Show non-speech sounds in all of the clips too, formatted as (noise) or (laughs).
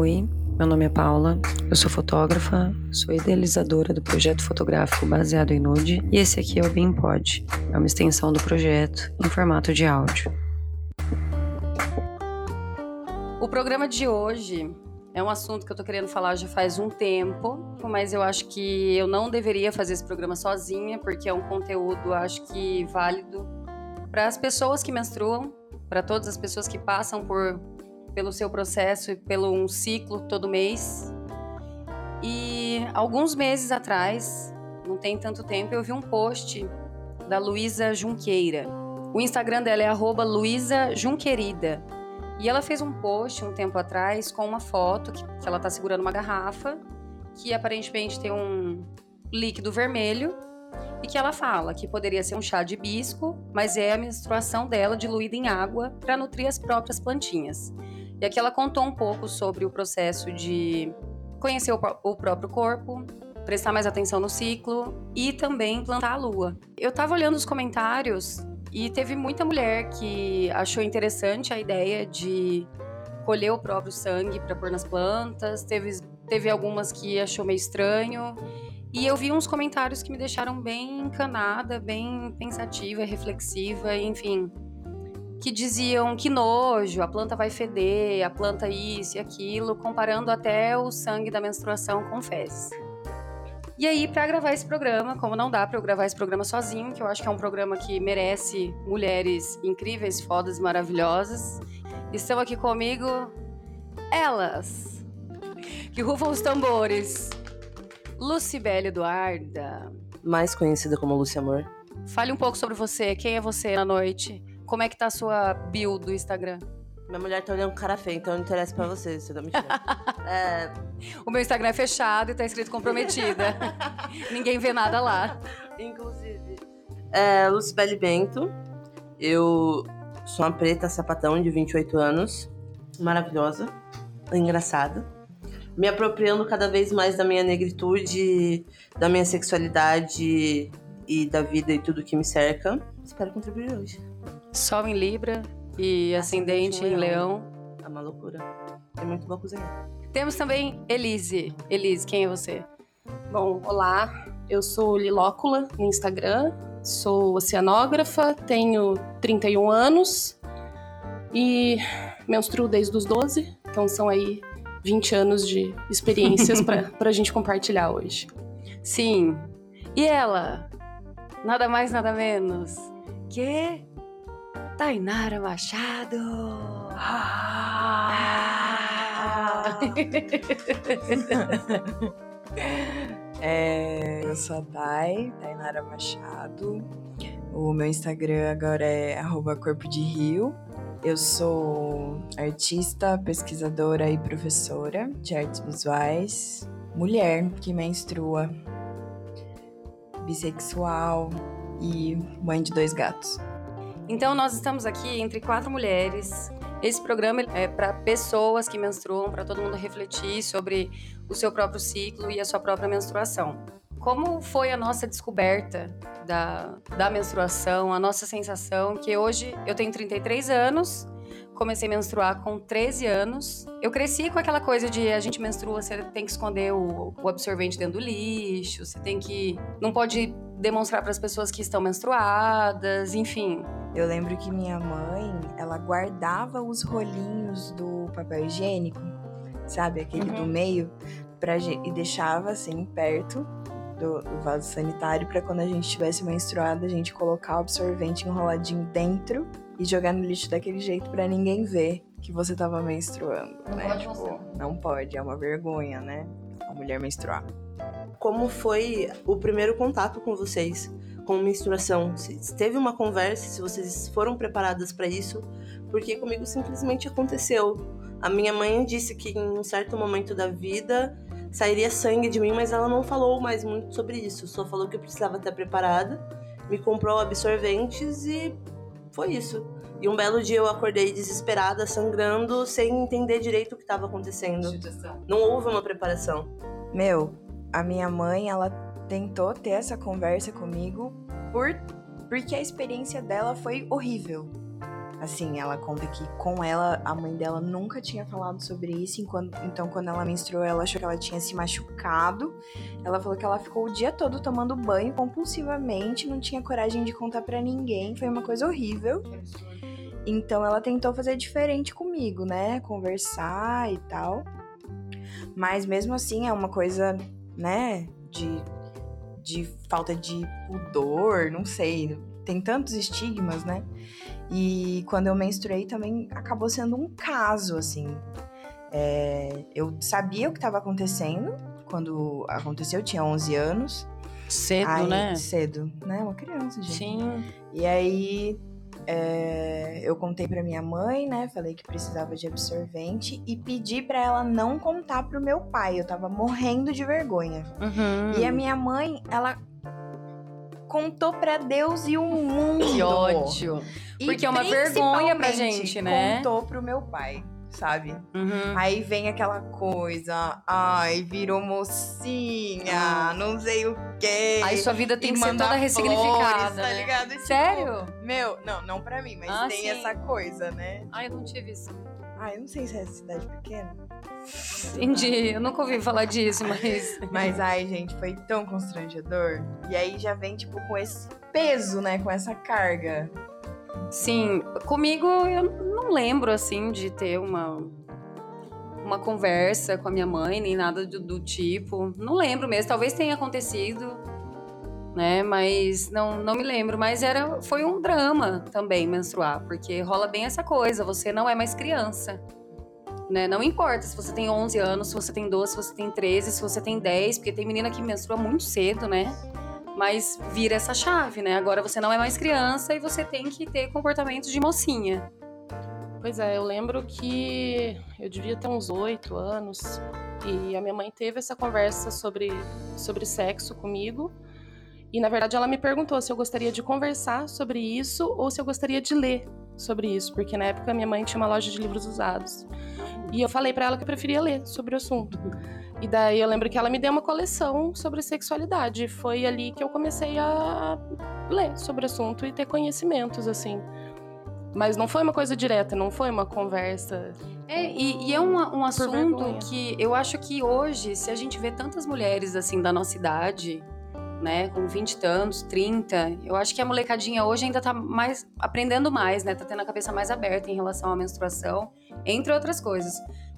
Oi, meu nome é Paula, eu sou fotógrafa, sou idealizadora do projeto fotográfico baseado em nude e esse aqui é o BeamPod, é uma extensão do projeto em formato de áudio. O programa de hoje é um assunto que eu tô querendo falar já faz um tempo, mas eu acho que eu não deveria fazer esse programa sozinha, porque é um conteúdo, acho que válido para as pessoas que menstruam, para todas as pessoas que passam por pelo seu processo e pelo um ciclo todo mês. E alguns meses atrás, não tem tanto tempo, eu vi um post da Luísa Junqueira. O Instagram dela é Luísa Junquerida. E ela fez um post um tempo atrás com uma foto que, que ela está segurando uma garrafa que aparentemente tem um líquido vermelho e que ela fala que poderia ser um chá de hibisco, mas é a menstruação dela diluída em água para nutrir as próprias plantinhas. E aqui ela contou um pouco sobre o processo de conhecer o, o próprio corpo, prestar mais atenção no ciclo e também plantar a lua. Eu tava olhando os comentários e teve muita mulher que achou interessante a ideia de colher o próprio sangue para pôr nas plantas, teve, teve algumas que achou meio estranho. E eu vi uns comentários que me deixaram bem encanada, bem pensativa, reflexiva, enfim que diziam que nojo, a planta vai feder, a planta isso e aquilo, comparando até o sangue da menstruação com fezes. E aí, para gravar esse programa, como não dá para eu gravar esse programa sozinho, que eu acho que é um programa que merece mulheres incríveis, fodas e maravilhosas, estão aqui comigo elas, que rufam os tambores. Lucibele Eduarda. Mais conhecida como Lúcia Amor. Fale um pouco sobre você. Quem é você na noite? Como é que tá a sua bio do Instagram? Minha mulher tá olhando com cara feia, então não interessa pra você, você não me é... O meu Instagram é fechado e tá escrito comprometida. (laughs) Ninguém vê nada lá. Inclusive. É, Lucibele Bento. Eu sou uma preta sapatão de 28 anos. Maravilhosa. Engraçada. Me apropriando cada vez mais da minha negritude, da minha sexualidade e da vida e tudo que me cerca. Espero contribuir hoje. Sol em Libra e ascendente, em Leão. É uma loucura. É muito boa cozinhar. Temos também Elise. Elise, quem é você? Bom, olá. Eu sou Lilócula no Instagram. Sou oceanógrafa, tenho 31 anos e menstruo desde os 12. Então são aí 20 anos de experiências para (laughs) a gente compartilhar hoje. Sim. E ela? Nada mais, nada menos que Tainara Machado. Ah. (laughs) é, eu sou a Thay, Tainara Machado. O meu Instagram agora é Corpo de Rio. Eu sou artista, pesquisadora e professora de artes visuais. Mulher que menstrua, bissexual e mãe de dois gatos. Então, nós estamos aqui entre quatro mulheres. Esse programa é para pessoas que menstruam, para todo mundo refletir sobre o seu próprio ciclo e a sua própria menstruação. Como foi a nossa descoberta da, da menstruação, a nossa sensação? Que hoje eu tenho 33 anos, comecei a menstruar com 13 anos. Eu cresci com aquela coisa de a gente menstrua, você tem que esconder o, o absorvente dentro do lixo, você tem que. Não pode demonstrar para as pessoas que estão menstruadas, enfim. Eu lembro que minha mãe, ela guardava os rolinhos do papel higiênico, sabe, aquele uhum. do meio, pra, e deixava assim perto do, do vaso sanitário para quando a gente estivesse menstruada, a gente colocar o absorvente enroladinho dentro e jogar no lixo daquele jeito para ninguém ver que você tava menstruando, não né? Pode tipo, não pode, é uma vergonha, né? A mulher menstruar. Como foi o primeiro contato com vocês? com menstruação? Se teve uma conversa, se vocês foram preparadas para isso, porque comigo simplesmente aconteceu. A minha mãe disse que em um certo momento da vida sairia sangue de mim, mas ela não falou mais muito sobre isso. Só falou que eu precisava estar preparada, me comprou absorventes e foi isso. E um belo dia eu acordei desesperada, sangrando, sem entender direito o que estava acontecendo. Não houve uma preparação. Meu, a minha mãe, ela tentou ter essa conversa comigo por porque a experiência dela foi horrível. Assim, ela conta que com ela, a mãe dela nunca tinha falado sobre isso. Enquanto, então, quando ela menstruou, ela achou que ela tinha se machucado. Ela falou que ela ficou o dia todo tomando banho compulsivamente, não tinha coragem de contar para ninguém. Foi uma coisa horrível. Então, ela tentou fazer diferente comigo, né? Conversar e tal. Mas mesmo assim, é uma coisa, né? De, de falta de pudor, não sei. Tem tantos estigmas, né? E quando eu menstruei também acabou sendo um caso, assim. É, eu sabia o que estava acontecendo quando aconteceu, eu tinha 11 anos. Cedo, aí, né? Cedo, né? Uma criança, gente. Sim. E aí é, eu contei pra minha mãe, né? Falei que precisava de absorvente e pedi pra ela não contar pro meu pai. Eu tava morrendo de vergonha. Uhum. E a minha mãe, ela contou pra Deus e o mundo. Que ódio. E Porque é uma vergonha pra gente, né? Contou pro meu pai, sabe? Uhum. Aí vem aquela coisa, ai, virou mocinha, Ah. não sei o quê. Aí sua vida tem que ser toda flores, ressignificada. tá né? ligado? Tipo, Sério? Meu, não, não pra mim, mas Ah, tem sim. essa coisa, né? Ai, eu não tive isso. Ah, eu não sei se é cidade pequena. Entendi. Eu nunca ouvi falar disso, mas. (laughs) Mas, ai, gente, foi tão constrangedor. E aí já vem, tipo, com esse peso, né? Com essa carga. Sim, comigo eu não lembro assim de ter uma uma conversa com a minha mãe, nem nada do, do tipo. Não lembro mesmo, talvez tenha acontecido, né? Mas não, não me lembro. Mas era, foi um drama também menstruar, porque rola bem essa coisa, você não é mais criança. Né? Não importa se você tem 11 anos, se você tem 12, se você tem 13, se você tem 10, porque tem menina que menstrua muito cedo, né? Mas vira essa chave, né? Agora você não é mais criança e você tem que ter comportamento de mocinha. Pois é, eu lembro que eu devia ter uns oito anos e a minha mãe teve essa conversa sobre, sobre sexo comigo. E na verdade ela me perguntou se eu gostaria de conversar sobre isso ou se eu gostaria de ler sobre isso, porque na época minha mãe tinha uma loja de livros usados. E eu falei pra ela que eu preferia ler sobre o assunto. E daí eu lembro que ela me deu uma coleção sobre sexualidade. E Foi ali que eu comecei a ler sobre o assunto e ter conhecimentos, assim. Mas não foi uma coisa direta, não foi uma conversa. É, e, e é um, um assunto vergonha. que eu acho que hoje, se a gente vê tantas mulheres assim da nossa idade, né, com 20 e tantos, 30, eu acho que a molecadinha hoje ainda tá mais aprendendo mais, né? Tá tendo a cabeça mais aberta em relação à menstruação, entre outras coisas.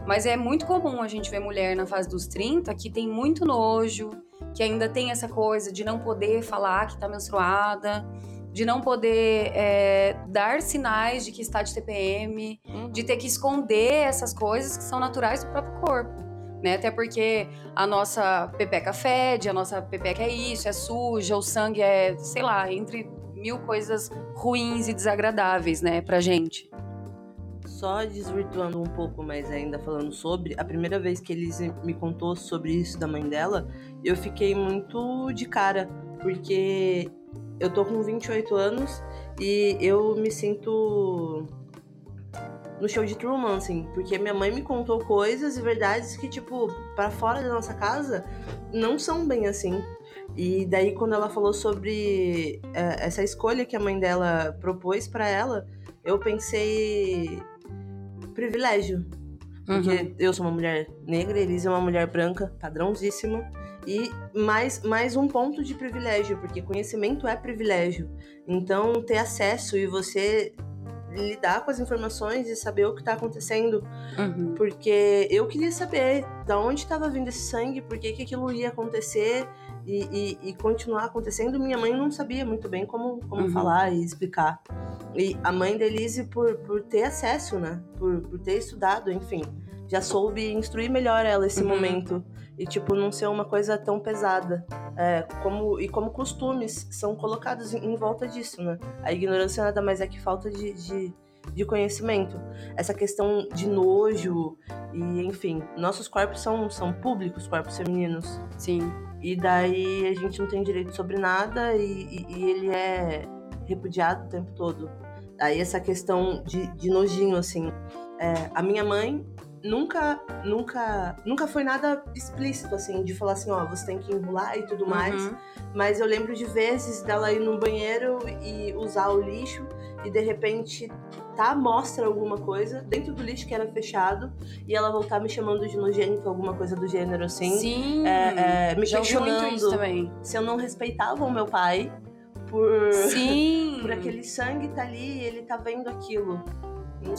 Mas é muito comum a gente ver mulher na fase dos 30 que tem muito nojo, que ainda tem essa coisa de não poder falar que tá menstruada, de não poder é, dar sinais de que está de TPM, de ter que esconder essas coisas que são naturais do próprio corpo. Né? Até porque a nossa pepeca fede, a nossa pepeca é isso, é suja, o sangue é, sei lá, entre mil coisas ruins e desagradáveis, né, pra gente. Só desvirtuando um pouco, mas ainda falando sobre, a primeira vez que eles me contou sobre isso da mãe dela, eu fiquei muito de cara, porque eu tô com 28 anos e eu me sinto no show de Truman, assim, porque minha mãe me contou coisas e verdades que, tipo, para fora da nossa casa não são bem assim. E daí, quando ela falou sobre é, essa escolha que a mãe dela propôs para ela, eu pensei privilégio. Porque Uhum. eu sou uma mulher negra, Elisa é uma mulher branca, padrãozíssima. E mais, mais um ponto de privilégio, porque conhecimento é privilégio. Então, ter acesso e você lidar com as informações e saber o que tá acontecendo. Uhum. Porque eu queria saber da onde estava vindo esse sangue, por que, que aquilo ia acontecer e, e- e continuar acontecendo. Minha mãe não sabia muito bem como, como Uhum. falar e explicar. E a mãe da Elise, por, por ter acesso, né? Por, por ter estudado, enfim, já soube instruir melhor ela esse Uhum. momento. E, tipo, não ser uma coisa tão pesada. É, como, e como costumes são colocados em, em volta disso, né? A ignorância nada mais é que falta de, de, de conhecimento. Essa questão de nojo e, enfim, nossos corpos são, são públicos, corpos femininos. Sim. E daí a gente não tem direito sobre nada e, e- e ele é repudiado o tempo todo. Daí essa questão de, de nojinho, assim. É, a minha mãe nunca, nunca, nunca foi nada explícito, assim, de falar assim, ó, você tem que enrolar e tudo mais. Uhum. Mas eu lembro de vezes dela ir no banheiro e usar o lixo e de repente tá mostra alguma coisa dentro do lixo que era fechado e ela voltar me chamando de nojento, alguma coisa do gênero assim. Sim. É, é, me questionando também. se eu não respeitava o meu pai por, Sim. (laughs) por aquele sangue tá ali e ele tá vendo aquilo.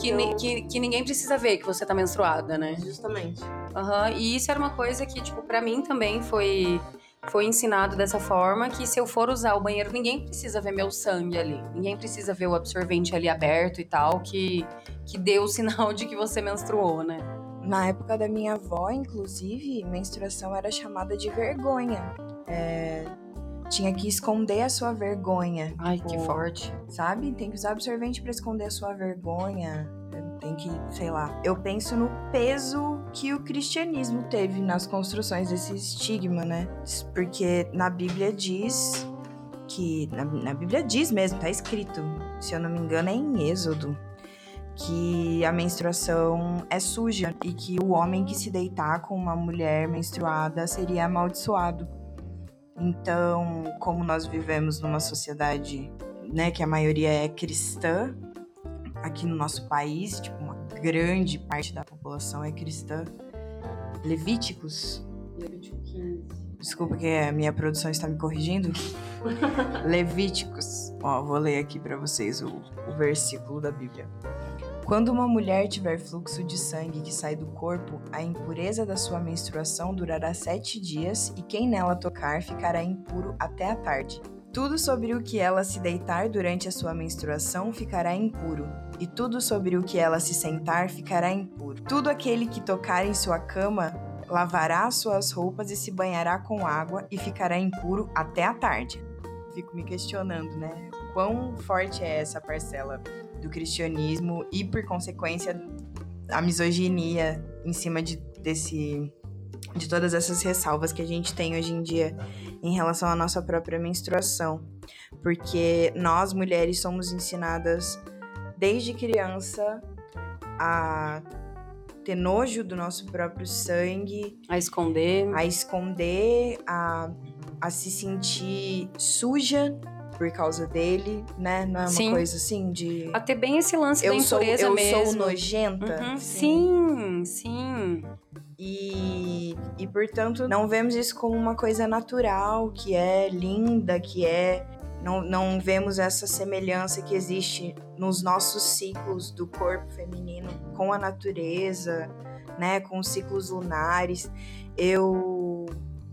Que, Então, ni- que, que ninguém precisa ver que você tá menstruada, né? Justamente. Aham, E isso era uma coisa que, tipo, pra mim também foi, foi ensinado dessa forma, que se eu for usar o banheiro, ninguém precisa ver meu sangue ali. Ninguém precisa ver o absorvente ali aberto e tal, que, que deu o (laughs) sinal de que você menstruou, né? Na época da minha avó, inclusive, menstruação era chamada de vergonha. É, tinha que esconder a sua vergonha. Ai, que Pô. forte. sabe? Tem que usar absorvente pra esconder a sua vergonha. Tem que, sei lá. Eu penso no peso que o cristianismo teve nas construções desse estigma, né? Porque na Bíblia diz que. Na, na Bíblia diz mesmo, tá escrito. Se eu não me engano, é em Êxodo. Que a menstruação é suja e que o homem que se deitar com uma mulher menstruada seria amaldiçoado. Então, como nós vivemos numa sociedade né, que a maioria é cristã aqui no nosso país, tipo, uma grande parte da população é cristã. Levíticos, desculpa que a minha produção está me corrigindo. (laughs) Levíticos. Ó, vou ler aqui para vocês o, o versículo da Bíblia. Quando uma mulher tiver fluxo de sangue que sai do corpo, a impureza da sua menstruação durará sete dias e quem nela tocar ficará impuro até a tarde. Tudo sobre o que ela se deitar durante a sua menstruação ficará impuro, e tudo sobre o que ela se sentar ficará impuro. Tudo aquele que tocar em sua cama lavará as suas roupas e se banhará com água e ficará impuro até a tarde. Fico me questionando, né? Quão forte é essa parcela do cristianismo e, por consequência, a misoginia em cima de, desse, de todas essas ressalvas que a gente tem hoje em dia em relação à nossa própria menstruação. Porque nós, mulheres, somos ensinadas desde criança a ter nojo do nosso próprio sangue, A esconder. a esconder, a, a se sentir suja por causa dele, né? Não é uma Sim. coisa assim de. A ter bem esse lance da Eu sou, impureza eu mesmo. sou nojenta. Uhum, assim. Sim, sim. E, e, portanto, não vemos isso como uma coisa natural, que é linda, que é. Não, não vemos essa semelhança que existe nos nossos ciclos do corpo feminino com a natureza, né? Com os ciclos lunares. Eu.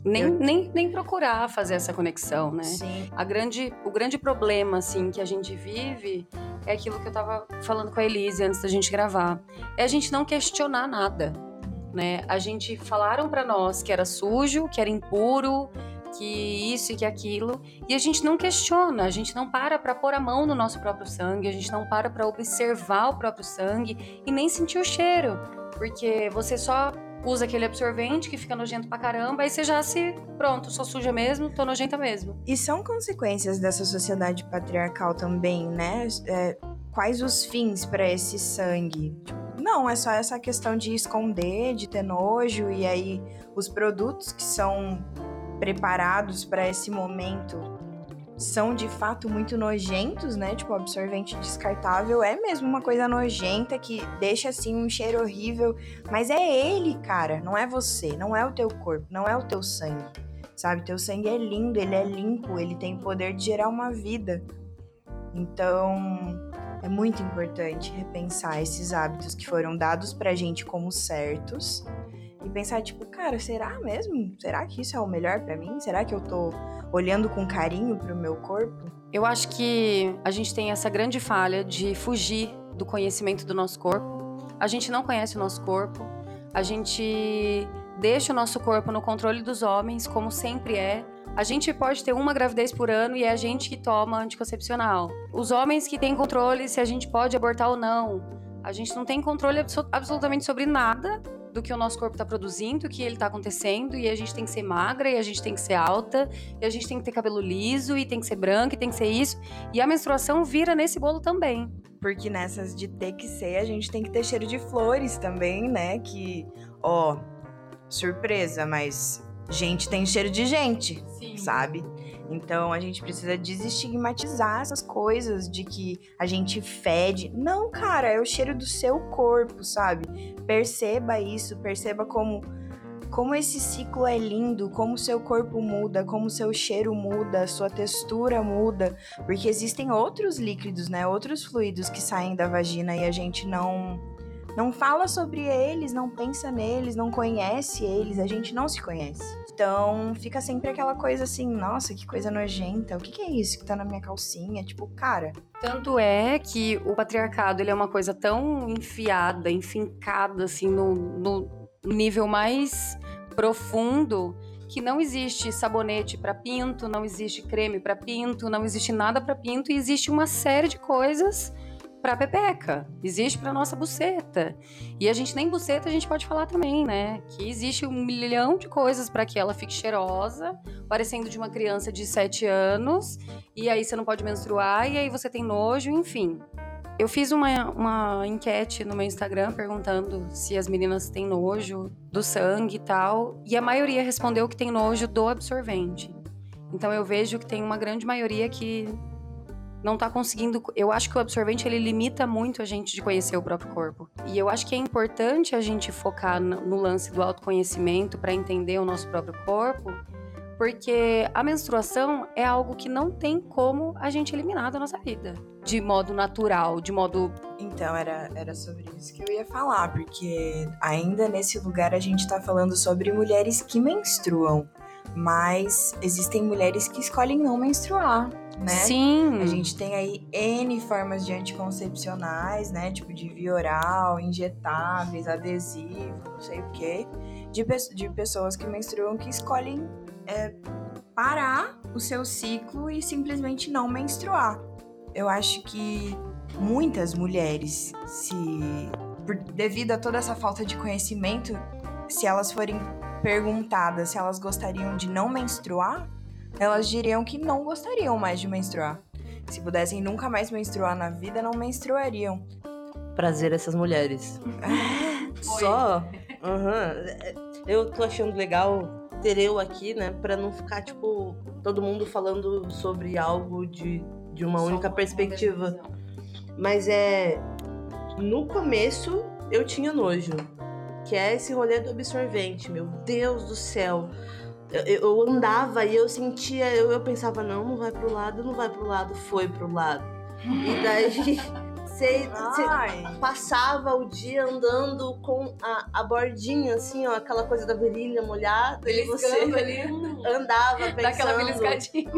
Nem, Eu- nem, nem procurar fazer essa conexão, né? Sim. A grande, o grande problema, assim, que a gente vive é aquilo que eu tava falando com a Elise antes da gente gravar. É a gente não questionar nada, né? A gente falaram pra nós que era sujo, que era impuro, que isso e que aquilo, e a gente não questiona, a gente não para pra pôr a mão no nosso próprio sangue, a gente não para pra observar o próprio sangue e nem sentir o cheiro, porque você só usa aquele absorvente que fica nojento pra caramba, aí você já se, pronto, sou suja mesmo, tô nojenta mesmo. E são consequências dessa sociedade patriarcal também, né? É, quais os fins para esse sangue? Tipo, Não, é só essa questão de esconder, de ter nojo, e aí os produtos que são preparados para esse momento são de fato muito nojentos, né? Tipo, absorvente descartável é mesmo uma coisa nojenta que deixa assim um cheiro horrível, mas é ele, cara, não é você, não é o teu corpo, não é o teu sangue. Sabe, teu sangue é lindo, ele é limpo, ele tem o poder de gerar uma vida. Então, é muito importante repensar esses hábitos que foram dados pra gente como certos e pensar tipo, cara, será mesmo? Será que isso é o melhor pra mim? Será que eu tô olhando com carinho pro meu corpo? Eu acho que a gente tem essa grande falha de fugir do conhecimento do nosso corpo. A gente não conhece o nosso corpo. A gente deixa o nosso corpo no controle dos homens, como sempre é. A gente pode ter uma gravidez por ano e é a gente que toma anticoncepcional. Os homens que têm controle se a gente pode abortar ou não. A gente não tem controle abso- absolutamente sobre nada do que o nosso corpo está produzindo, o que ele está acontecendo, e a gente tem que ser magra, e a gente tem que ser alta, e a gente tem que ter cabelo liso, e tem que ser branca, e tem que ser isso. E a menstruação vira nesse bolo também. Porque nessas de ter que ser, a gente tem que ter cheiro de flores também, né? Que, ó, surpresa, mas gente tem cheiro de gente, Sim. sabe? Então a gente precisa desestigmatizar essas coisas de que a gente fede. Não, cara, é o cheiro do seu corpo, sabe? Perceba isso, perceba como como esse ciclo é lindo, como seu corpo muda, como seu cheiro muda, sua textura muda, porque existem outros líquidos, né? Outros fluidos que saem da vagina e a gente não não fala sobre eles, não pensa neles, não conhece eles, a gente não se conhece. Então fica sempre aquela coisa assim, nossa, que coisa nojenta, o que, que é isso que tá na minha calcinha? Tipo, cara. Tanto é que o patriarcado ele é uma coisa tão enfiada, enfincada assim no, no nível mais profundo que não existe sabonete para pinto, não existe creme para pinto, não existe nada para pinto e existe uma série de coisas para pepeca, existe para nossa buceta. E a gente nem buceta a gente pode falar também, né? Que existe um milhão de coisas para que ela fique cheirosa, parecendo de uma criança de 7 anos, e aí você não pode menstruar, e aí você tem nojo, enfim. Eu fiz uma, uma enquete no meu Instagram perguntando se as meninas têm nojo do sangue e tal, e a maioria respondeu que tem nojo do absorvente. Então eu vejo que tem uma grande maioria que não tá conseguindo. Eu acho que o absorvente ele limita muito a gente de conhecer o próprio corpo. E eu acho que é importante a gente focar no lance do autoconhecimento para entender o nosso próprio corpo, porque a menstruação é algo que não tem como a gente eliminar da nossa vida, de modo natural, de modo Então, era, era sobre isso que eu ia falar, porque ainda nesse lugar a gente tá falando sobre mulheres que menstruam, mas existem mulheres que escolhem não menstruar, né? Sim. A gente tem aí N formas de anticoncepcionais, né? Tipo de via oral, injetáveis, adesivo, não sei o quê. De, pe- de pessoas que menstruam que escolhem é, parar o seu ciclo e simplesmente não menstruar. Eu acho que muitas mulheres, se por- devido a toda essa falta de conhecimento, se elas forem perguntadas se elas gostariam de não menstruar, elas diriam que não gostariam mais de menstruar. Se pudessem nunca mais menstruar na vida, não menstruariam. Prazer essas mulheres. (laughs) Só. aham, é, Eu tô achando legal ter eu aqui, né? Pra não ficar, tipo, todo mundo falando sobre algo de, de uma única perspectiva. Mas é. No começo eu tinha nojo. Que é esse rolê do absorvente. Meu Deus do céu. Eu, eu andava e eu sentia, eu, eu pensava, não, não vai pro lado, não vai pro lado, foi pro lado. E daí (laughs) você passava o dia andando com a, a bordinha, assim, ó, aquela coisa da virilha molhada. E você ali, andava pensando, daquela beliscadinha.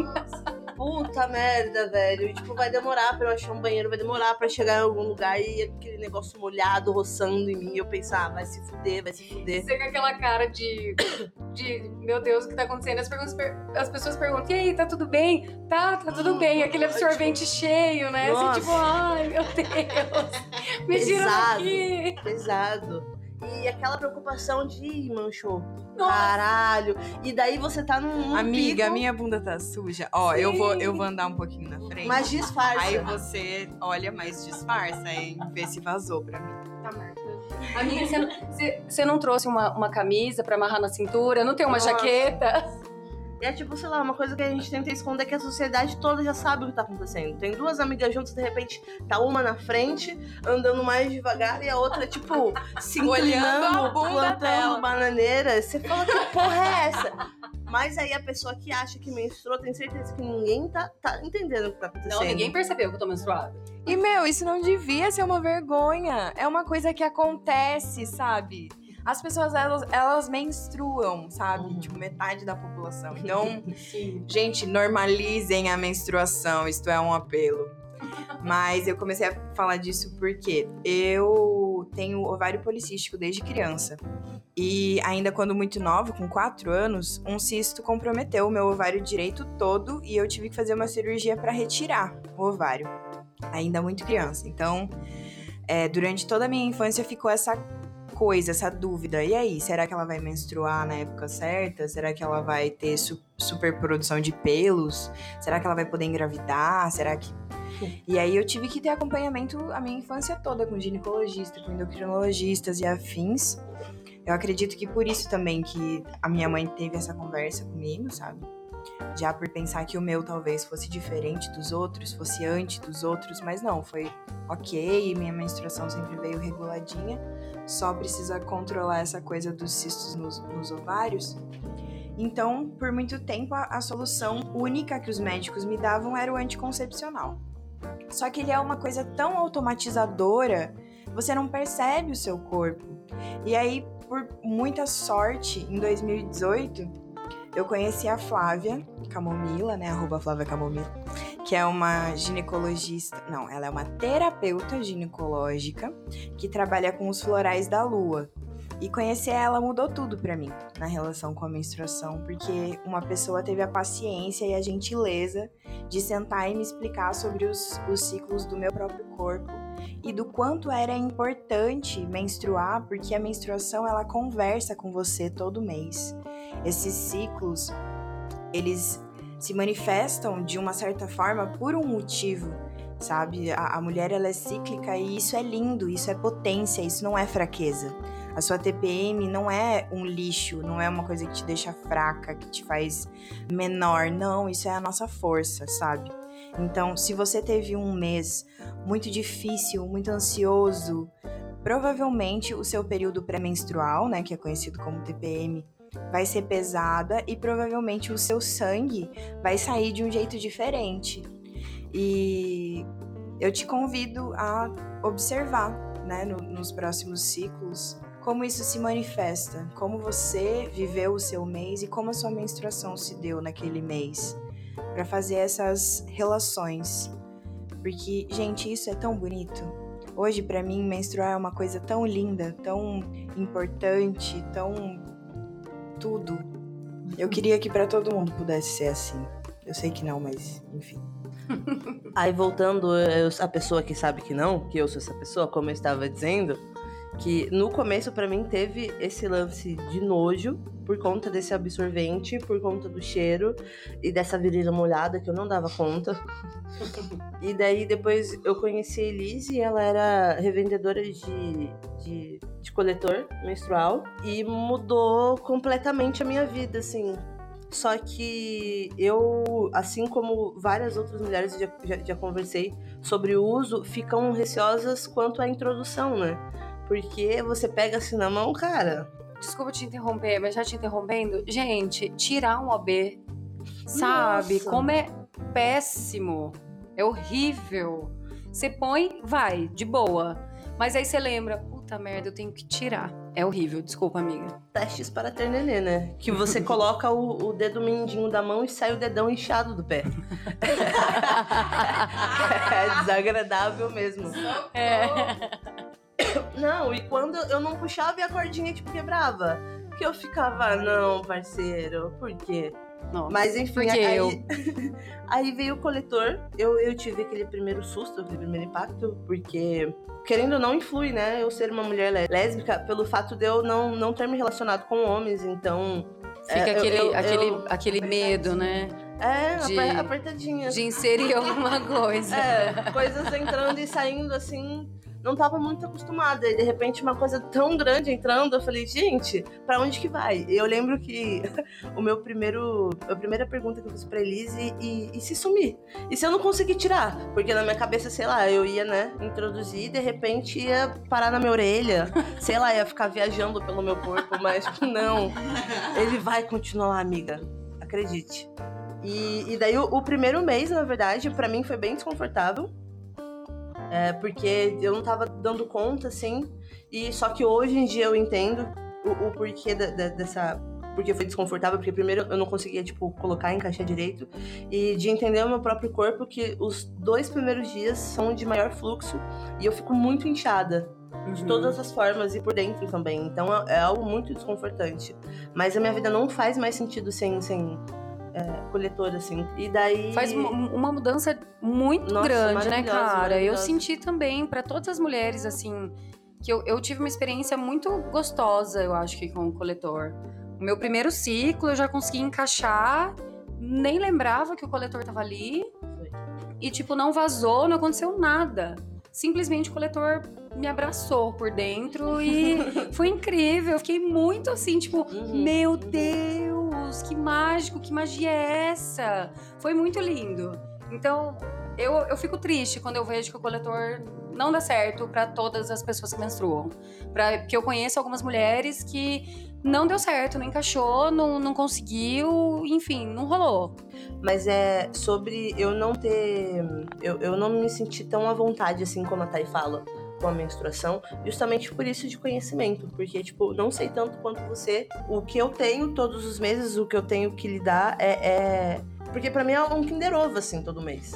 Puta merda, velho. E, tipo, vai demorar pra eu achar um banheiro, vai demorar pra chegar em algum lugar e aquele negócio molhado roçando em mim. Eu pensava, ah, vai se fuder, vai se fuder. Você com aquela cara de, de meu Deus, o que tá acontecendo? As, perguntas per- as pessoas perguntam, e aí, tá tudo bem? Tá, tá tudo bem. Aquele absorvente cheio, né? Assim, tipo, ai, meu Deus. (laughs) Me tira Pesado. daqui. Pesado. E aquela preocupação de, "Ih, manchou, Nossa. caralho. E daí você tá num, num Amiga, pico, minha bunda tá suja. Ó, eu vou, eu vou andar um pouquinho na frente. mas disfarça. Aí você olha, mas disfarça, hein? Vê se vazou pra mim. Tá marcando. Amiga, você não, você- você não trouxe uma, uma camisa pra amarrar na cintura? Não tem uma Nossa. jaqueta? E é tipo, sei lá, uma coisa que a gente tenta esconder que a sociedade toda já sabe o que tá acontecendo. Tem duas amigas juntas, de repente tá uma na frente, andando mais devagar, e a outra, tipo, (laughs) se Olhando plantando bananeira. Você fala, que porra é essa? (laughs) Mas aí a pessoa que acha que menstruou tem certeza que ninguém tá, tá entendendo o que tá acontecendo. Não, ninguém percebeu que eu tô menstruada. E, meu, isso não devia ser uma vergonha. É uma coisa que acontece, sabe? As pessoas, elas, elas menstruam, sabe? Uhum. Tipo, metade da população. (laughs) Então, gente, normalizem a menstruação. Isto é um apelo. Mas eu comecei a falar disso porque eu tenho ovário policístico desde criança. E ainda quando muito nova, com 4 anos, um cisto comprometeu o meu ovário direito todo e eu tive que fazer uma cirurgia para retirar o ovário. Ainda muito criança. Então, é, durante toda a minha infância ficou essa coisa, essa dúvida. E aí, será que ela vai menstruar na época certa? Será que ela vai ter su superprodução de pelos? Será que ela vai poder engravidar? Será que. E aí eu tive que ter acompanhamento a minha infância toda com ginecologista, com endocrinologistas e afins. Eu acredito que por isso também que a minha mãe teve essa conversa comigo, sabe? Já por pensar que o meu talvez fosse diferente dos outros, fosse antes dos outros, mas não, foi ok, minha menstruação sempre veio reguladinha, só precisa controlar essa coisa dos cistos nos, nos ovários. Então, por muito tempo, a, a solução única que os médicos me davam era o anticoncepcional. Só que ele é uma coisa tão automatizadora, você não percebe o seu corpo. E aí, por muita sorte, em 2018, eu conheci a Flávia Camomila, né? Arroba Flávia Camomila, que é uma ginecologista. Não, ela é uma terapeuta ginecológica que trabalha com os florais da lua. E conhecer ela mudou tudo para mim na relação com a menstruação, porque uma pessoa teve a paciência e a gentileza de sentar e me explicar sobre os, os ciclos do meu próprio corpo e do quanto era importante menstruar, porque a menstruação ela conversa com você todo mês. Esses ciclos, eles se manifestam de uma certa forma por um motivo, sabe? A, a mulher ela é cíclica e isso é lindo, isso é potência, isso não é fraqueza. A sua TPM não é um lixo, não é uma coisa que te deixa fraca, que te faz menor. Não, isso é a nossa força, sabe? Então, se você teve um mês muito difícil, muito ansioso, provavelmente o seu período pré-menstrual, né, que é conhecido como TPM, vai ser pesada e provavelmente o seu sangue vai sair de um jeito diferente. E eu te convido a observar, né, no, nos próximos ciclos, como isso se manifesta, como você viveu o seu mês e como a sua menstruação se deu naquele mês, para fazer essas relações. Porque, gente, isso é tão bonito. Hoje, para mim, menstruar é uma coisa tão linda, tão importante, tão tudo. Eu (laughs) queria que para todo mundo pudesse ser assim. Eu sei que não, mas enfim. Aí voltando, eu, a pessoa que sabe que não, que eu sou essa pessoa, como eu estava dizendo, que no começo para mim teve esse lance de nojo por conta desse absorvente, por conta do cheiro e dessa virilha molhada que eu não dava conta. e daí depois eu conheci a Elise e ela era revendedora de, de, de coletor menstrual e mudou completamente a minha vida, assim. Só que eu, assim como várias outras mulheres já, já, já conversei sobre o uso, ficam receosas quanto à introdução, né? Porque você pega assim na mão, cara. Desculpa te interromper, mas já te interrompendo. Gente, tirar um OB, sabe? Nossa. Como é péssimo. É horrível. Você põe, vai, de boa. Mas aí você lembra, puta merda, eu tenho que tirar. É horrível, desculpa, amiga. Testes para ter nenê, né? Que (laughs) você coloca o, o dedo mindinho da mão e sai o dedão inchado do pé. (laughs) (laughs) é desagradável mesmo. É. (coughs) Não, e quando eu não puxava e a cordinha tipo quebrava. Que eu ficava, não, parceiro, por quê? Nossa, Mas enfim, porque aí, eu. (laughs) aí veio o coletor. Eu, eu tive aquele primeiro susto, aquele primeiro impacto, porque, querendo ou não, influi, né? Eu ser uma mulher lé- lésbica pelo fato de eu não, não ter me relacionado com homens, então. Fica é, eu- aquele, eu- aquele, eu- aquele medo, né? É, de- aper- apertadinha. De inserir (laughs) alguma coisa. É, coisas entrando e saindo assim. Não tava muito acostumada. E de repente uma coisa tão grande entrando, eu falei, gente, pra onde que vai? E eu lembro que (laughs) o meu primeiro. A primeira pergunta que eu fiz pra Elise e, e se sumir? E se eu não conseguir tirar? Porque na minha cabeça, sei lá, eu ia, né, introduzir e de repente ia parar na minha orelha. (laughs) sei lá, ia ficar viajando pelo meu corpo, mas não. Ele vai continuar amiga. Acredite. E, e daí o, o primeiro mês, na verdade, pra mim foi bem desconfortável. É, porque eu não tava dando conta, assim. E só que hoje em dia eu entendo o, o porquê da- da- dessa. Porque foi desconfortável, porque primeiro eu não conseguia, tipo, colocar, encaixar direito. E de entender o meu próprio corpo que os dois primeiros dias são de maior fluxo e eu fico muito inchada. De Uhum. todas as formas e por dentro também. Então é, é algo muito desconfortante. Mas a minha vida não faz mais sentido sem, sem é, coletor, assim. E daí. Faz uma, mudança muito Nossa, grande, né, cara? Eu senti também, pra todas as mulheres, assim, que eu, eu tive uma experiência muito gostosa, eu acho que com o coletor. O meu primeiro ciclo eu já consegui encaixar, nem lembrava que o coletor tava ali. E, tipo, não vazou, não aconteceu nada. Simplesmente o coletor me abraçou por dentro e foi incrível. Eu fiquei muito assim, tipo, Uhum, meu uhum. Deus, que mágico, que magia é essa? Foi muito lindo. Então, eu, eu fico triste quando eu vejo que o coletor não dá certo para todas as pessoas que menstruam. Pra, porque eu conheço algumas mulheres que não deu certo, não encaixou, não, não conseguiu, enfim, não rolou. Mas é sobre eu não ter. Eu, eu não me sentir tão à vontade, assim como a Thay fala, com a menstruação, justamente por isso de conhecimento. Porque, tipo, não sei tanto quanto você. O que eu tenho todos os meses, o que eu tenho que lidar é. é... Porque pra mim é um Kinder Ovo, assim, todo mês.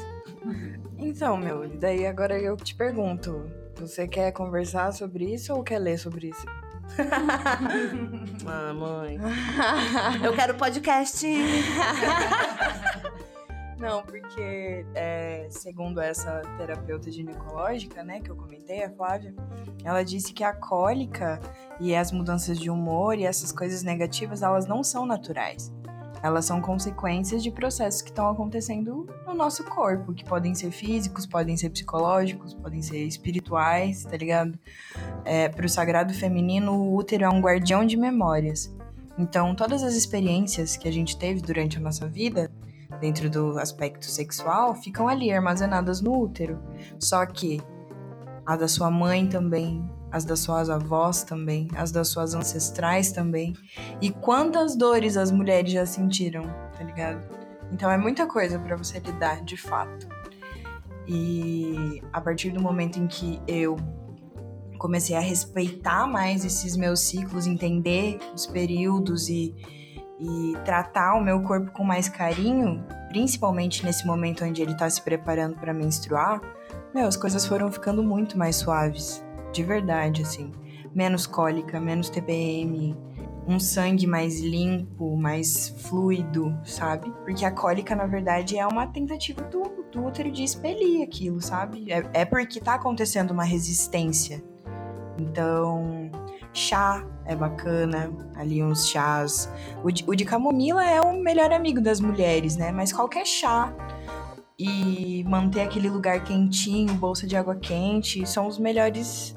Então, meu, e daí agora eu te pergunto: você quer conversar sobre isso ou quer ler sobre isso? (laughs) Ah, mãe. Eu quero podcast. (laughs) Não, porque é, segundo essa terapeuta ginecológica, né, que eu comentei, a Flávia, ela disse que a cólica e as mudanças de humor e essas coisas negativas, elas não são naturais. Elas são consequências de processos que estão acontecendo no nosso corpo, que podem ser físicos, podem ser psicológicos, podem ser espirituais, tá ligado? É, Para o sagrado feminino, o útero é um guardião de memórias. Então, todas as experiências que a gente teve durante a nossa vida, dentro do aspecto sexual, ficam ali armazenadas no útero. Só que a da sua mãe também, as das suas avós também, as das suas ancestrais também. E quantas dores as mulheres já sentiram, tá ligado? Então é muita coisa pra você lidar, de fato. E a partir do momento em que eu comecei a respeitar mais esses meus ciclos, entender os períodos e, e tratar o meu corpo com mais carinho, principalmente nesse momento onde ele tá se preparando pra menstruar, meu, as coisas foram ficando muito mais suaves, de verdade, assim. Menos cólica, menos TPM, um sangue mais limpo, mais fluido, sabe? Porque a cólica, na verdade, é uma tentativa do, do útero de expelir aquilo, sabe? É, é porque tá acontecendo uma resistência. Então, chá é bacana, ali uns chás. O de, o de camomila é o melhor amigo das mulheres, né? Mas qualquer chá e manter aquele lugar quentinho, bolsa de água quente, são os melhores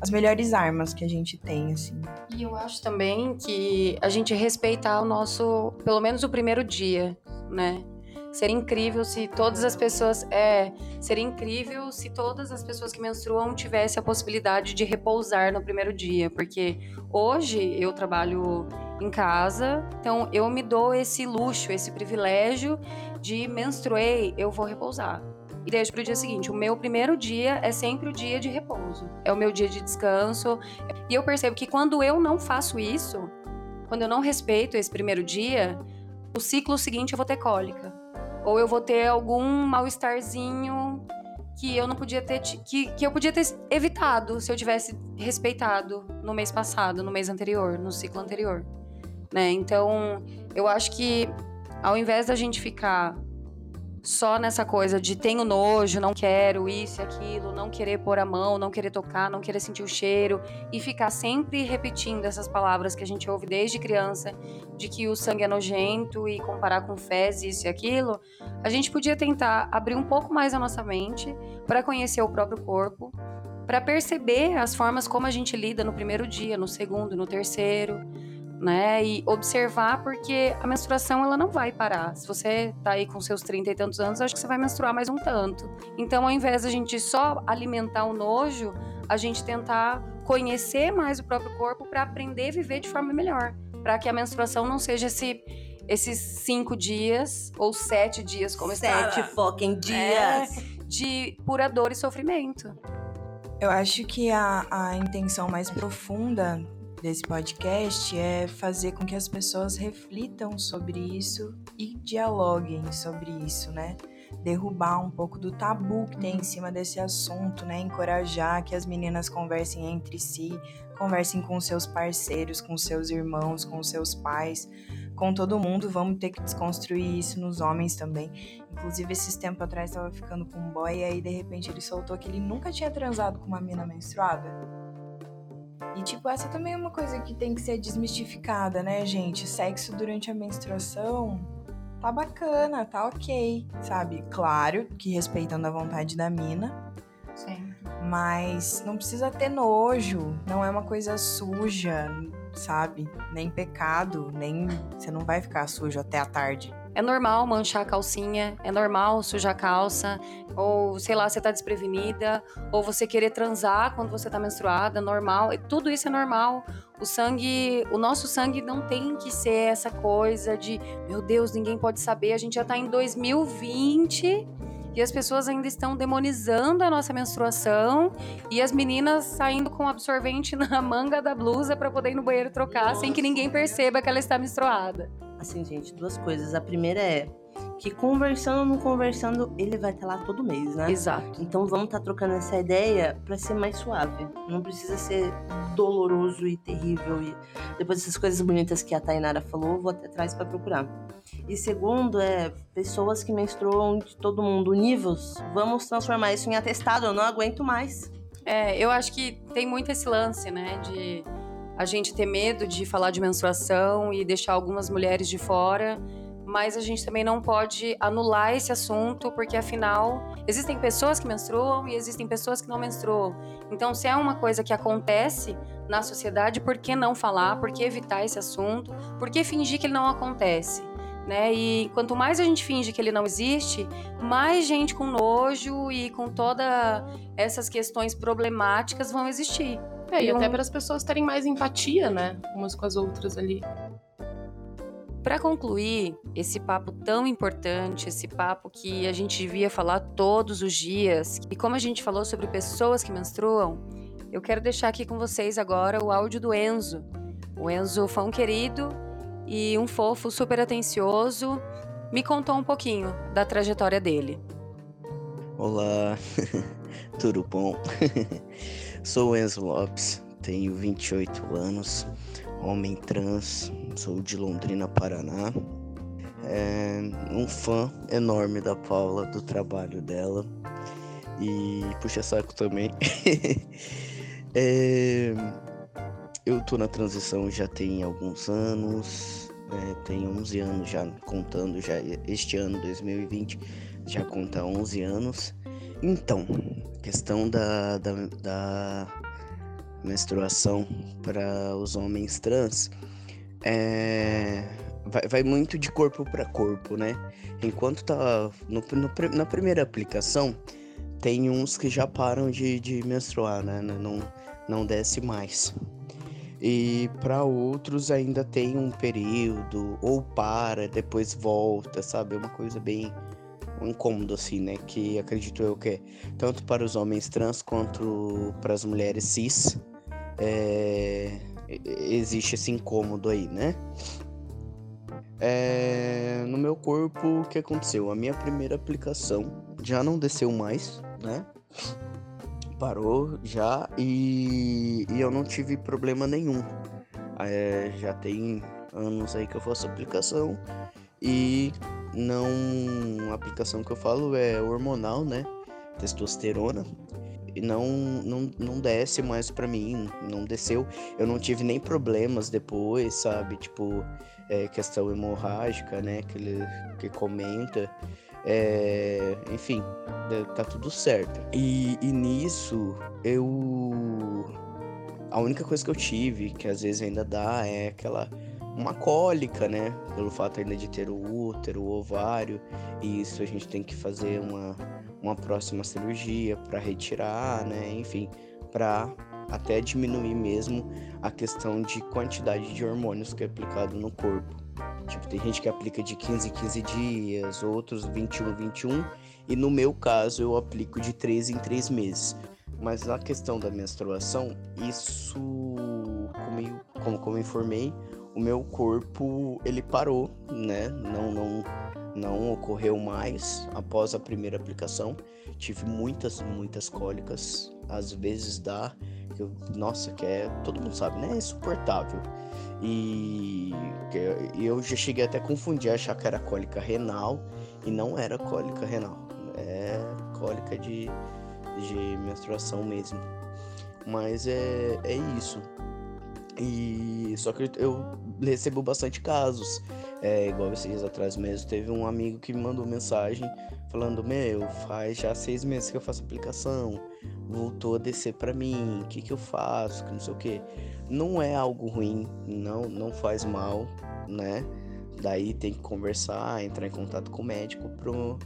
as melhores armas que a gente tem, assim. E eu acho também que a gente respeitar o nosso, pelo menos o primeiro dia, né? Seria incrível se todas as pessoas. É, seria incrível se todas as pessoas que menstruam tivessem a possibilidade de repousar no primeiro dia. Porque hoje eu trabalho em casa, então eu me dou esse luxo, esse privilégio de menstruei, eu vou repousar. E deixo pro dia seguinte. O meu primeiro dia é sempre o dia de repouso. É o meu dia de descanso. E eu percebo que quando eu não faço isso, quando eu não respeito esse primeiro dia, o ciclo seguinte eu vou ter cólica. Ou eu vou ter algum mal-estarzinho que eu não podia ter. Que, que eu podia ter evitado se eu tivesse respeitado no mês passado, no mês anterior, no ciclo anterior. Né? Então, eu acho que ao invés da gente ficar só nessa coisa de tenho nojo, não quero isso e aquilo, não querer pôr a mão, não querer tocar, não querer sentir o cheiro e ficar sempre repetindo essas palavras que a gente ouve desde criança, de que o sangue é nojento e comparar com fezes isso e aquilo, a gente podia tentar abrir um pouco mais a nossa mente para conhecer o próprio corpo, para perceber as formas como a gente lida no primeiro dia, no segundo, no terceiro, né? E observar porque a menstruação ela não vai parar. Se você tá aí com seus 30 e tantos anos, acho que você vai menstruar mais um tanto. Então, ao invés da gente só alimentar o nojo, a gente tentar conhecer mais o próprio corpo para aprender a viver de forma melhor, para que a menstruação não seja esse esses cinco dias ou sete dias, como Sete está fucking dias. de pura dor e sofrimento. Eu acho que a, a intenção mais profunda desse podcast é fazer com que as pessoas reflitam sobre isso e dialoguem sobre isso, né? Derrubar um pouco do tabu que tem em cima desse assunto, né? Encorajar que as meninas conversem entre si, conversem com seus parceiros, com seus irmãos, com seus pais, com todo mundo. Vamos ter que desconstruir isso nos homens também. Inclusive, esses tempos atrás tava ficando com um boy e aí de repente ele soltou que ele nunca tinha transado com uma mina menstruada. E tipo, essa também é uma coisa que tem que ser desmistificada, né, gente? Sexo durante a menstruação tá bacana, tá ok, sabe? Claro que respeitando a vontade da mina. Sim. Mas não precisa ter nojo, não é uma coisa suja, sabe? Nem pecado, nem você não vai ficar sujo até a tarde. É normal manchar a calcinha, é normal sujar a calça, ou sei lá, você tá desprevenida, ou você querer transar quando você tá menstruada, normal. Tudo isso é normal. O sangue, o nosso sangue não tem que ser essa coisa de, meu Deus, ninguém pode saber. A gente já tá em 2020 e as pessoas ainda estão demonizando a nossa menstruação e as meninas saindo com absorvente (laughs) na manga da blusa para poder ir no banheiro trocar sem que ninguém perceba que ela está menstruada. Assim, gente, duas coisas. A primeira é que conversando ou não conversando, ele vai estar lá todo mês, né? Exato. Então vamos estar trocando essa ideia para ser mais suave. Não precisa ser doloroso e terrível. E depois dessas coisas bonitas que a Tainara falou, vou até atrás para procurar. E segundo é pessoas que menstruam de todo mundo, univos. Vamos transformar isso em atestado. Eu não aguento mais. É, eu acho que tem muito esse lance, né, de a gente ter medo de falar de menstruação e deixar algumas mulheres de fora, mas a gente também não pode anular esse assunto, porque afinal existem pessoas que menstruam e existem pessoas que não menstruam. Então, se é uma coisa que acontece na sociedade, por que não falar? Por que evitar esse assunto? Por que fingir que ele não acontece? Né? E quanto mais a gente finge que ele não existe, mais gente com nojo e com todas essas questões problemáticas vão existir. É, e até para as pessoas terem mais empatia, né? Umas com as outras ali. Para concluir esse papo tão importante, esse papo que a gente devia falar todos os dias, e como a gente falou sobre pessoas que menstruam, eu quero deixar aqui com vocês agora o áudio do Enzo. O Enzo foi um querido e um fofo super atencioso. Me contou um pouquinho da trajetória dele. Olá, (laughs) tudo bom? (laughs) Sou Enzo Lopes, tenho 28 anos, homem trans, sou de Londrina, Paraná. É um fã enorme da Paula, do trabalho dela e puxa saco também. (laughs) É, eu tô na transição já tem alguns anos, é, tenho 11 anos já contando, já este ano, 2020, já conta 11 anos. Então, questão da, da, da menstruação para os homens trans é, vai, vai muito de corpo para corpo, né? Enquanto tá no, no na primeira aplicação, tem uns que já param de, de menstruar, né? Não, não desce mais. E para outros ainda tem um período, ou para, depois volta, sabe? É uma coisa bem incômodo, assim, né? Que acredito eu que é tanto para os homens trans quanto para as mulheres cis. é, existe esse incômodo aí, né? É, no meu corpo, o que aconteceu? A minha primeira aplicação já não desceu mais, né? Parou já e, e eu não tive problema nenhum. É, já tem anos aí que eu faço aplicação e não. A aplicação que eu falo é hormonal, né? Testosterona. E não, não, não desce mais pra mim, não desceu. Eu não tive nem problemas depois, sabe? Tipo, é, questão hemorrágica, né? Que ele que comenta. É, enfim, tá tudo certo. E, e nisso, eu. A única coisa que eu tive, que às vezes ainda dá, é aquela. Uma cólica, né? Pelo fato ainda de ter o útero, o ovário. E isso a gente tem que fazer uma, uma próxima cirurgia para retirar, né? Enfim, para até diminuir mesmo a questão de quantidade de hormônios que é aplicado no corpo. Tipo, tem gente que aplica de 15 em 15 dias, outros 21 em 21, e no meu caso eu aplico de 3 em 3 meses. Mas na questão da menstruação, isso, como eu, como, como eu informei, o meu corpo ele parou, né? Não, não, não ocorreu mais após a primeira aplicação. Tive muitas, muitas cólicas. Às vezes dá, eu- nossa, que é, todo mundo sabe, né? É insuportável. E e eu já cheguei até a confundir, achar que era cólica renal e não era cólica renal. É cólica de, de menstruação mesmo. Mas é, é isso. E só que eu recebo bastante casos É, igual esses dias atrás mesmo, teve um amigo que me mandou mensagem falando: Meu, faz já seis meses que eu faço aplicação, voltou a descer para mim, o que, que eu faço, que não sei o que. Não é algo ruim, não, não faz mal, né? Daí tem que conversar, entrar em contato com o médico, pro,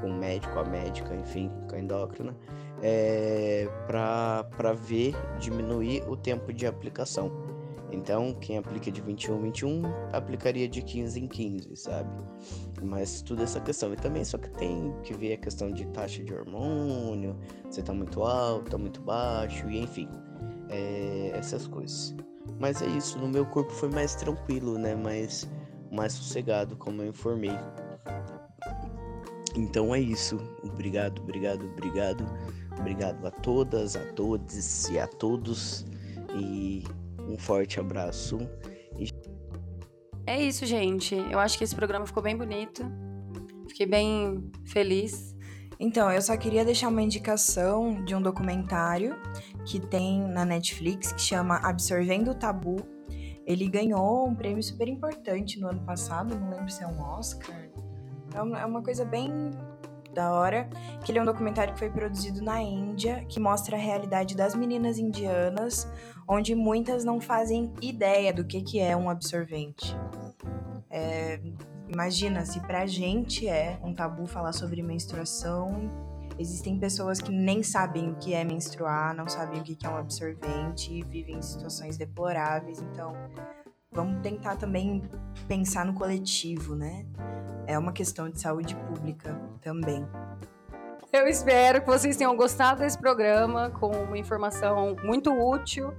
com o médico, a médica, enfim, com a endócrina, é, para ver diminuir o tempo de aplicação. Então, quem aplica de 21 em 21, aplicaria de 15 em 15, sabe? Mas tudo essa questão. E também só que tem que ver a questão de taxa de hormônio, se tá muito alto, tá muito baixo, e enfim, é, essas coisas. Mas é isso, no meu corpo foi mais tranquilo, né? Mais, mais sossegado, como eu informei. Então é isso. Obrigado, obrigado, obrigado. Obrigado a todas, a todos e a todos. E um forte abraço. E... É isso, gente. Eu acho que esse programa ficou bem bonito. Fiquei bem feliz. Então, eu só queria deixar uma indicação de um documentário que tem na Netflix que chama Absorvendo o Tabu. Ele ganhou um prêmio super importante no ano passado, não lembro se é um Oscar. É uma é coisa bem da hora, que ele é um documentário que foi produzido na Índia, que mostra a realidade das meninas indianas, onde muitas não fazem ideia do que, que é um absorvente. É, imagina, se pra gente é um tabu falar sobre menstruação, existem pessoas que nem sabem o que é menstruar, não sabem o que é um absorvente e vivem em situações deploráveis, então vamos tentar também pensar no coletivo, né? É uma questão de saúde pública também. Eu espero que vocês tenham gostado desse programa com uma informação muito útil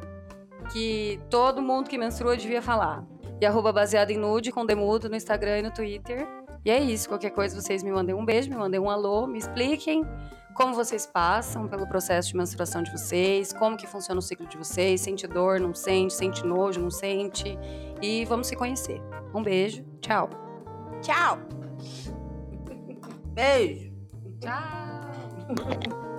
que todo mundo que menstrua devia falar. E arroba baseado em nude com demudo no Instagram e no Twitter. E é isso. Qualquer coisa, vocês me mandem um beijo, me mandem um alô, me expliquem como vocês passam pelo processo de menstruação de vocês, como que funciona o ciclo de vocês, sente dor, não sente, sente nojo, não sente. E vamos se conhecer. Um beijo, tchau. Tchau! (laughs) Beijo! Tchau! (laughs)